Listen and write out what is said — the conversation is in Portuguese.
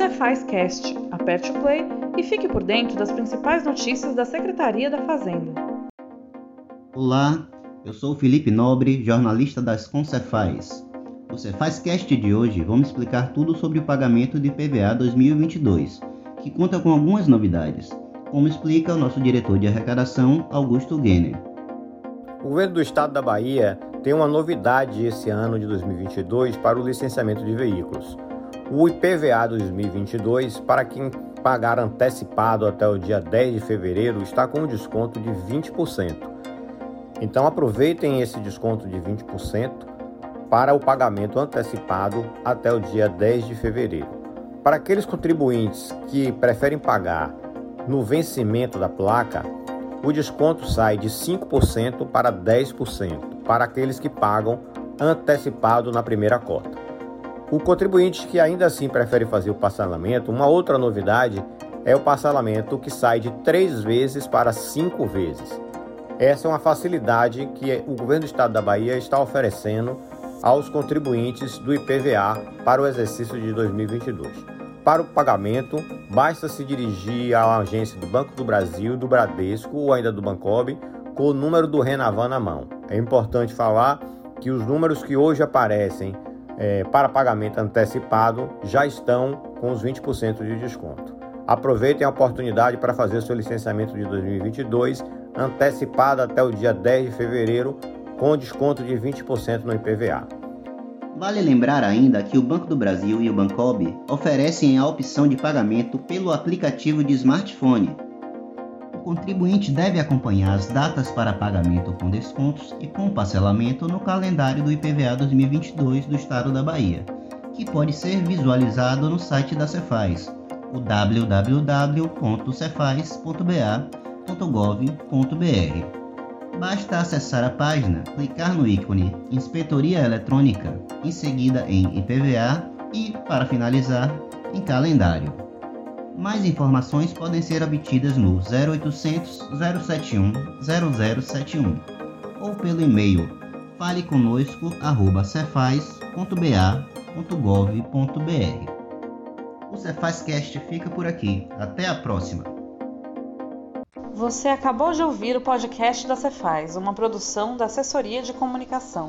Cefaz Cast. Aperte o play e fique por dentro das principais notícias da Secretaria da Fazenda. Olá, eu sou Felipe Nobre, jornalista das Concefaz. No Cefaz Cast de hoje vamos explicar tudo sobre o pagamento de PVA 2022, que conta com algumas novidades, como explica o nosso diretor de arrecadação, Augusto Guener. O governo do estado da Bahia tem uma novidade esse ano de 2022 para o licenciamento de veículos. O IPVA 2022, para quem pagar antecipado até o dia 10 de fevereiro, está com um desconto de 20%. Então aproveitem esse desconto de 20% para o pagamento antecipado até o dia 10 de fevereiro. Para aqueles contribuintes que preferem pagar no vencimento da placa, o desconto sai de 5% para 10% para aqueles que pagam antecipado na primeira cota. O contribuinte que ainda assim prefere fazer o parcelamento, uma outra novidade é o parcelamento que sai de três vezes para cinco vezes. Essa é uma facilidade que o governo do estado da Bahia está oferecendo aos contribuintes do IPVA para o exercício de 2022. Para o pagamento, basta se dirigir à agência do Banco do Brasil, do Bradesco ou ainda do Bancob com o número do Renavan na mão. É importante falar que os números que hoje aparecem é, para pagamento antecipado já estão com os 20% de desconto. Aproveitem a oportunidade para fazer seu licenciamento de 2022 antecipado até o dia 10 de fevereiro com desconto de 20% no IPVA. Vale lembrar ainda que o Banco do Brasil e o Bancob oferecem a opção de pagamento pelo aplicativo de smartphone. O contribuinte deve acompanhar as datas para pagamento com descontos e com parcelamento no calendário do IPVA 2022 do Estado da Bahia, que pode ser visualizado no site da Cefaz, o www.cefaz.ba.gov.br. Basta acessar a página, clicar no ícone Inspetoria Eletrônica, em seguida em IPVA e, para finalizar, em Calendário. Mais informações podem ser obtidas no 0800 071 0071 ou pelo e-mail faleconosco@cefaz.ba.gov.br. O Cefazcast fica por aqui. Até a próxima. Você acabou de ouvir o podcast da Cefaz, uma produção da Assessoria de Comunicação.